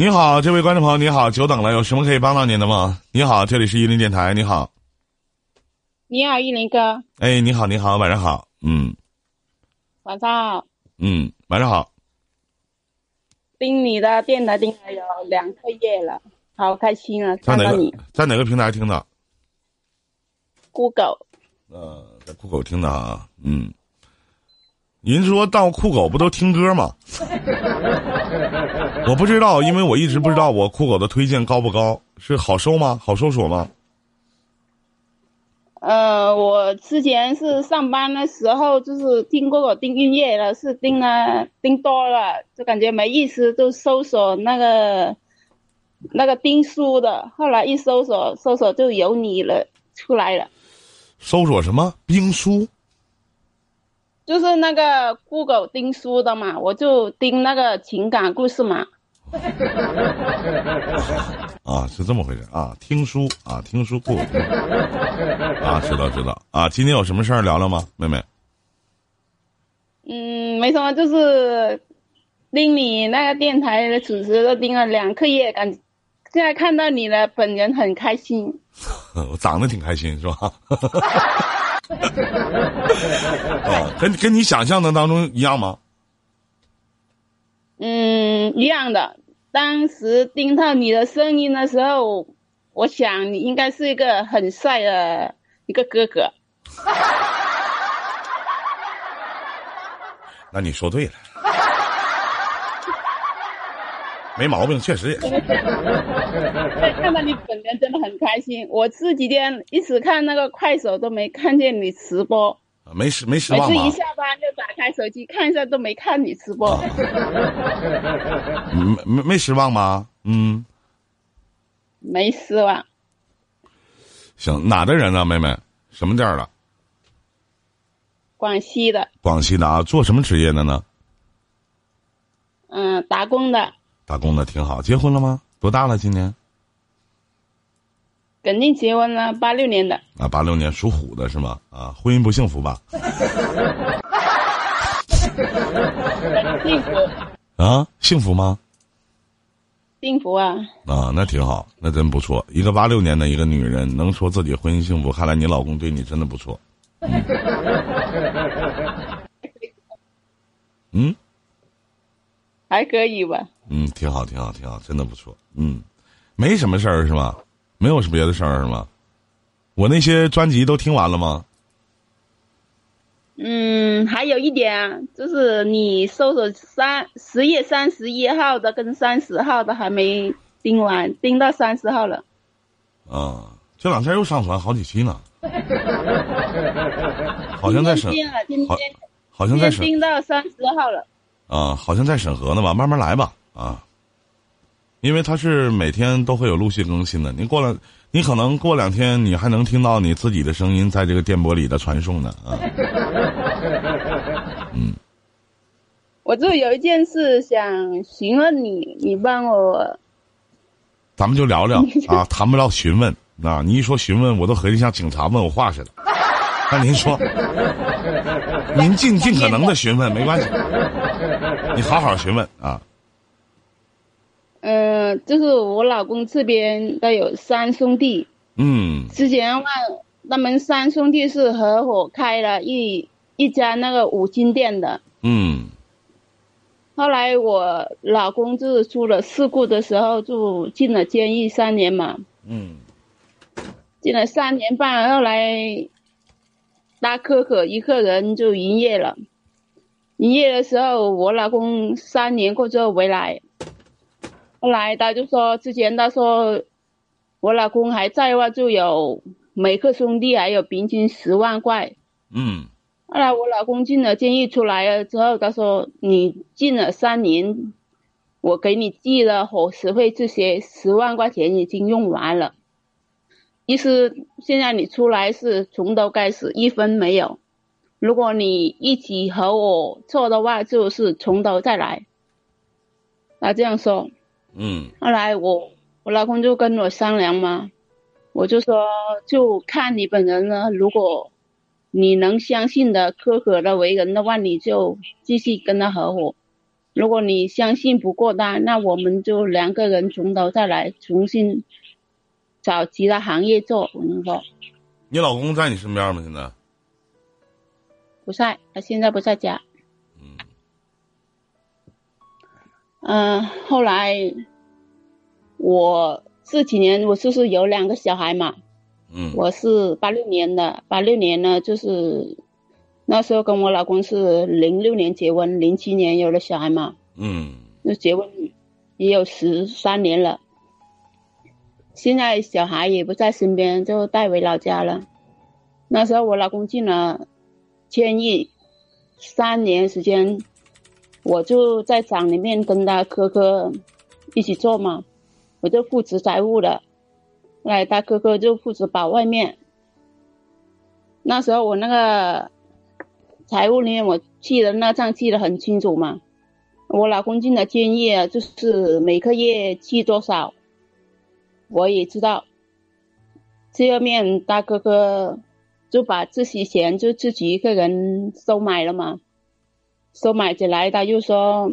你好，这位观众朋友，你好，久等了，有什么可以帮到您的吗？你好，这里是伊林电台，你好。你好，依林哥。哎，你好，你好，晚上好。嗯晚上好。嗯，晚上好。听你的电台听了有两个月了，好开心啊！在哪个看到你在哪个平台听的？酷狗，呃，在酷狗听的啊。嗯，您说到酷狗不都听歌吗？我不知道，因为我一直不知道我酷狗的推荐高不高，是好搜吗？好搜索吗？呃，我之前是上班的时候就是听酷狗听音乐了，是听了听多了，就感觉没意思，就搜索那个那个听书的，后来一搜索搜索就有你了出来了，搜索什么兵书？就是那个酷狗听书的嘛，我就听那个情感故事嘛。啊，是这么回事啊！听书啊，听书不啊，知道知道啊。今天有什么事儿聊聊吗，妹妹？嗯，没什么，就是听你那个电台的主持都听了两个月，感现在看到你了，本人很开心。我长得挺开心是吧？哦，跟跟你想象的当中一样吗？嗯，一样的。当时听到你的声音的时候，我想你应该是一个很帅的一个哥哥。那你说对了，没毛病，确实也是。看到你本人真的很开心。我这几天一直看那个快手都没看见你直播，没失没失每望吧？次一下班就打开手机看一下，都没看你直播。没没没失望吗？嗯，没失望。行，哪的人呢，妹妹？什么地儿的？广西的，广西的啊，做什么职业的呢？嗯，打工的，打工的挺好。结婚了吗？多大了？今年？肯定结婚了，八六年的，啊，八六年属虎的是吗？啊，婚姻不幸福吧？幸福，啊，幸福吗？幸福啊！啊，那挺好，那真不错。一个八六年的一个女人能说自己婚姻幸福，看来你老公对你真的不错。嗯还可以吧？嗯，挺好，挺好，挺好，真的不错。嗯，没什么事儿是吗？没有什别的事儿是吗？我那些专辑都听完了吗？嗯，还有一点啊，就是你搜索三十月三十一号的跟三十号的还没盯完，盯到三十号了。啊，这两天又上传好几期呢，好像在审好好像在审今天盯到三十号了。啊，好像在审核呢吧，慢慢来吧啊。因为它是每天都会有陆续更新的，你过了，你可能过两天你还能听到你自己的声音在这个电波里的传送呢啊。嗯，我就有一件事想询问你，你帮我。咱们就聊聊啊，谈不到询问啊，你一说询问，我都合计像警察问我话似的。那您说，您尽尽可能的询问没关系，你好好询问啊。嗯、就是我老公这边都有三兄弟，嗯之前话，他们三兄弟是合伙开了一一家那个五金店的。嗯后来我老公就是出了事故的时候，就进了监狱三年嘛，嗯进了三年半。后来大可可一个人就营业了。营业的时候，我老公三年过之后回来，后来他就说，之前他说我老公还在外就有每个兄弟还有平均十万块。嗯后来我老公进了监狱出来了之后，他说你进了三年，我给你寄了伙食费这些十万块钱已经用完了，意思现在你出来是从头开始，一分没有。如果你一起和我做的话，就是从头再来。他这样说。嗯后来我我老公就跟我商量嘛，我就说就看你本人了。如果你能相信的、苛刻的为人的话，你就继续跟他合伙；如果你相信不过他，那我们就两个人从头再来，重新找其他行业做。我跟你说，你老公在你身边吗？现在？不在，他现在不在家。嗯，后来我这几年我就是有两个小孩嘛。嗯。我是八六年的，八六年呢就是。那时候跟我老公是零六年结婚，零七年有了小孩嘛。嗯。那结婚也有十三年了，现在小孩也不在身边，就带回老家了。那时候我老公进了监狱，三年时间，我就在厂里面跟他哥哥一起做嘛，我就负责财务的，来他哥哥就负责保外面。那时候我那个。财务里面我记得那账记得很清楚嘛，我老公进的监狱就是每个月记多少，我也知道。这后面大哥哥就把这些钱就自己一个人收买了嘛，收买起来他又说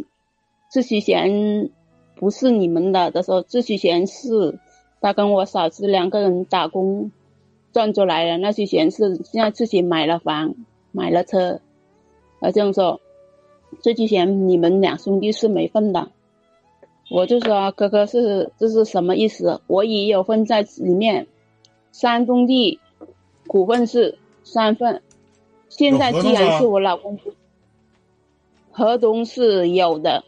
这些钱不是你们的，他说这些钱是他跟我嫂子两个人打工赚出来的，那些钱是现在自己买了房买了车。他这样说，这些钱你们两兄弟是没份的。我就说哥哥是这是什么意思？我也有份在里面，三兄弟股份是三份。现在既然是我老公，合同是有的。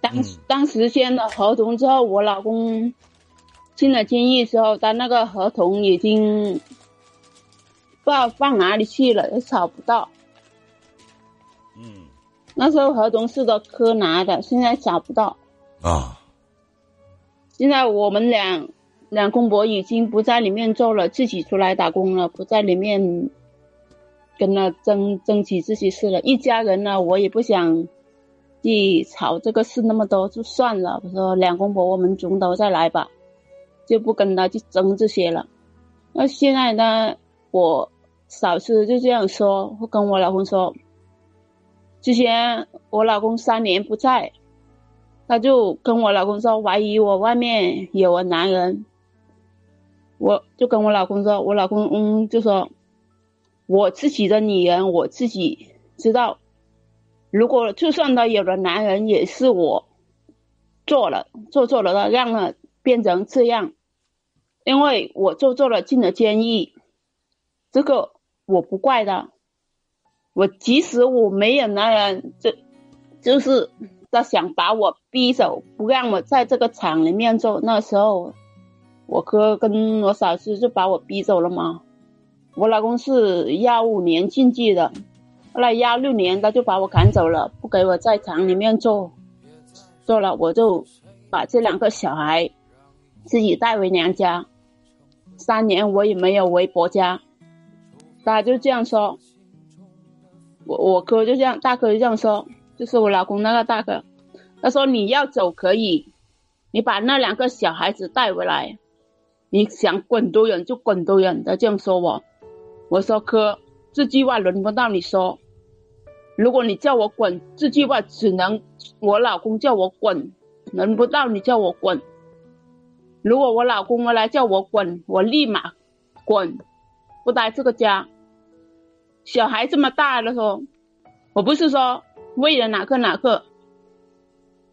当当时签了合同之后，我老公进了监狱之后，他那个合同已经。不知道放哪里去了，也找不到。嗯，那时候合同是个科拿的，现在找不到。啊。现在我们两两公婆已经不在里面做了，自己出来打工了，不在里面跟他争争取这些事了。一家人呢，我也不想去吵这个事那么多，就算了。我说两公婆，我们从头再来吧，就不跟他去争这些了。那现在呢，我。嫂子就这样说，会跟我老公说，之前我老公三年不在，他就跟我老公说怀疑我外面有个男人，我就跟我老公说，我老公嗯就说，我自己的女人我自己知道，如果就算他有了男人，也是我做了做错了的，让他变成这样，因为我做错了进了监狱，这个。我不怪他，我即使我没有男人，就就是他想把我逼走，不让我在这个厂里面做。那时候，我哥跟我嫂子就把我逼走了嘛。我老公是幺五年进去的，后来幺六年他就把我赶走了，不给我在厂里面做，做了我就把这两个小孩自己带回娘家，三年我也没有回婆家。他就这样说，我我哥就这样，大哥就这样说，就是我老公那个大哥，他说你要走可以，你把那两个小孩子带回来，你想滚多远就滚多远。他这样说我，我说哥，这句话轮不到你说，如果你叫我滚，这句话只能我老公叫我滚，轮不到你叫我滚。如果我老公回来叫我滚，我立马滚，不待这个家。小孩这么大了，说，我不是说为了哪个哪个，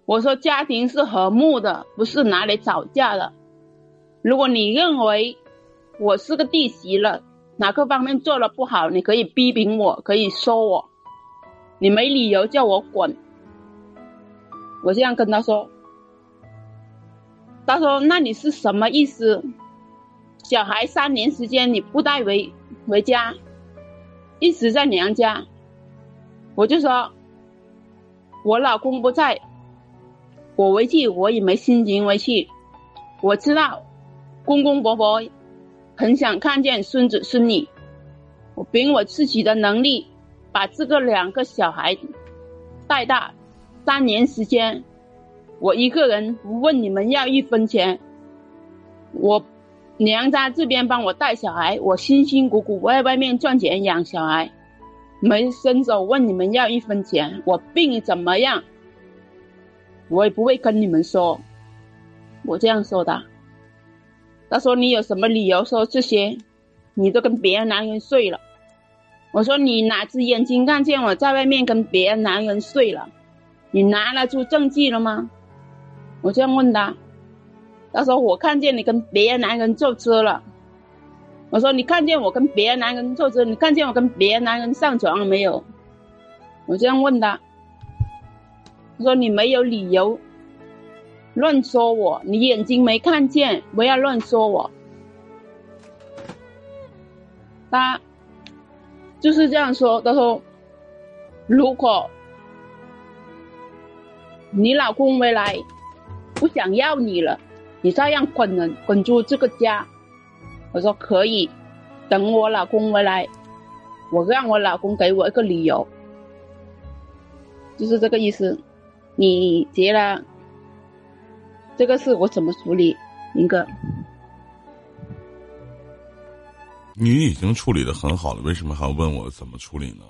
我说家庭是和睦的，不是拿来吵架的。如果你认为我是个弟媳了，哪个方面做的不好，你可以批评我，可以说我，你没理由叫我滚。我这样跟他说，他说那你是什么意思？小孩三年时间你不带回回家？一直在娘家，我就说，我老公不在，我回去我也没心情回去。我知道，公公婆婆很想看见孙子孙女，我凭我自己的能力把这个两个小孩带大，三年时间，我一个人不问你们要一分钱，我。娘家这边帮我带小孩，我辛辛苦苦在外面赚钱养小孩，没伸手问你们要一分钱，我病怎么样，我也不会跟你们说。我这样说的。他说你有什么理由说这些？你都跟别的男人睡了。我说你哪只眼睛看见我在外面跟别的男人睡了？你拿得出证据了吗？我这样问他。他说我看见你跟别的男人坐车了。我说你看见我跟别的男人坐车？你看见我跟别的男人上床了没有？我这样问他。他说你没有理由乱说我，你眼睛没看见，不要乱说我。他就是这样说。他说：“如果你老公回来不想要你了，你照样滚人滚出这个家。”我说：“可以，等我老公回来，我让我老公给我一个理由，就是这个意思。你结了这个事，我怎么处理，林哥？”你已经处理的很好了，为什么还要问我怎么处理呢？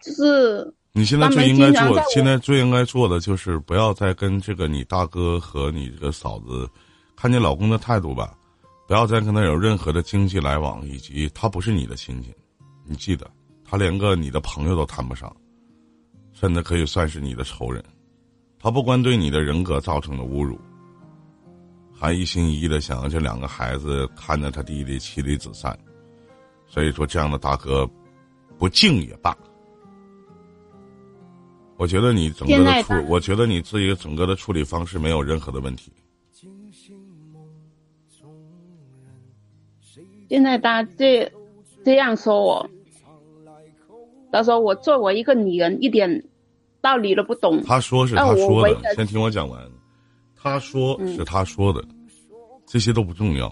就是你现在最应该做，现在最应该做的就是不要再跟这个你大哥和你这个嫂子，看你老公的态度吧，不要再跟他有任何的经济来往，以及他不是你的亲戚，你记得，他连个你的朋友都谈不上，甚至可以算是你的仇人，他不光对你的人格造成了侮辱。还一心一意的想让这两个孩子看着他弟弟妻离子散，所以说这样的大哥，不敬也罢。我觉得你整个的处，我觉得你自己整个的处理方式没有任何的问题。现在他这这样说我，他说我作为一个女人一点道理都不懂。他说是他说的，先听我讲完。他说是他说的，这些都不重要，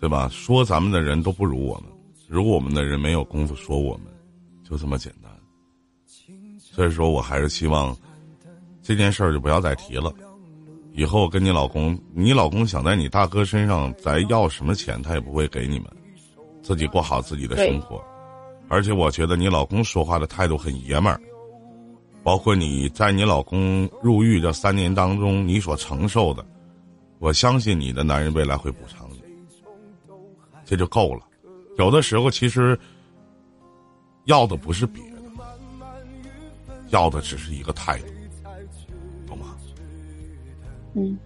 对吧？说咱们的人都不如我们，如果我们的人没有功夫说我们，就这么简单。所以说我还是希望这件事儿就不要再提了。以后跟你老公，你老公想在你大哥身上再要什么钱，他也不会给你们，自己过好自己的生活。而且我觉得你老公说话的态度很爷们儿。包括你在你老公入狱这三年当中，你所承受的，我相信你的男人未来会补偿你，这就够了。有的时候其实要的不是别的，要的只是一个态度，懂吗？嗯，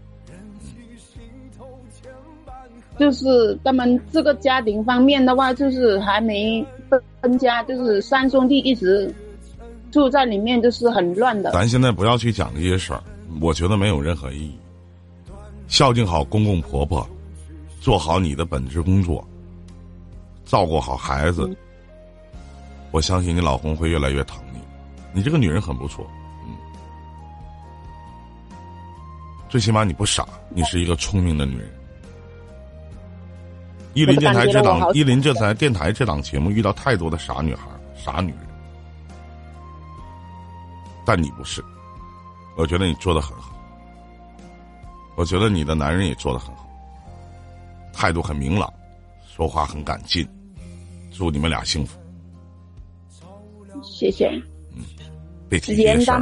就是他们这个家庭方面的话，就是还没分分家，就是三兄弟一直。住在里面就是很乱的。咱现在不要去讲这些事儿，我觉得没有任何意义。孝敬好公公婆婆，做好你的本职工作，照顾好孩子。我相信你老公会越来越疼你。你这个女人很不错，嗯，最起码你不傻，你是一个聪明的女人。伊林电台这档伊林这台电台这档节目遇到太多的傻女孩、傻女人。但你不是，我觉得你做的很好。我觉得你的男人也做的很好，态度很明朗，说话很敢劲。祝你们俩幸福。谢谢。嗯，别提这些事儿。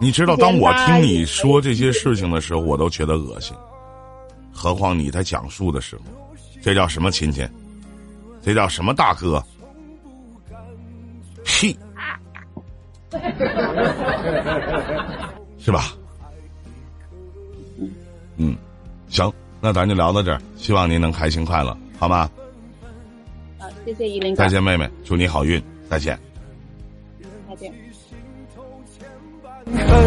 你知道，当我听你说这些事情的时候，我都觉得恶心。何况你在讲述的时候，这叫什么亲戚？这叫什么大哥？是吧？嗯，行，那咱就聊到这儿。希望您能开心快乐，好吗？好，谢谢依林。再见，妹妹，祝你好运。再见。再见。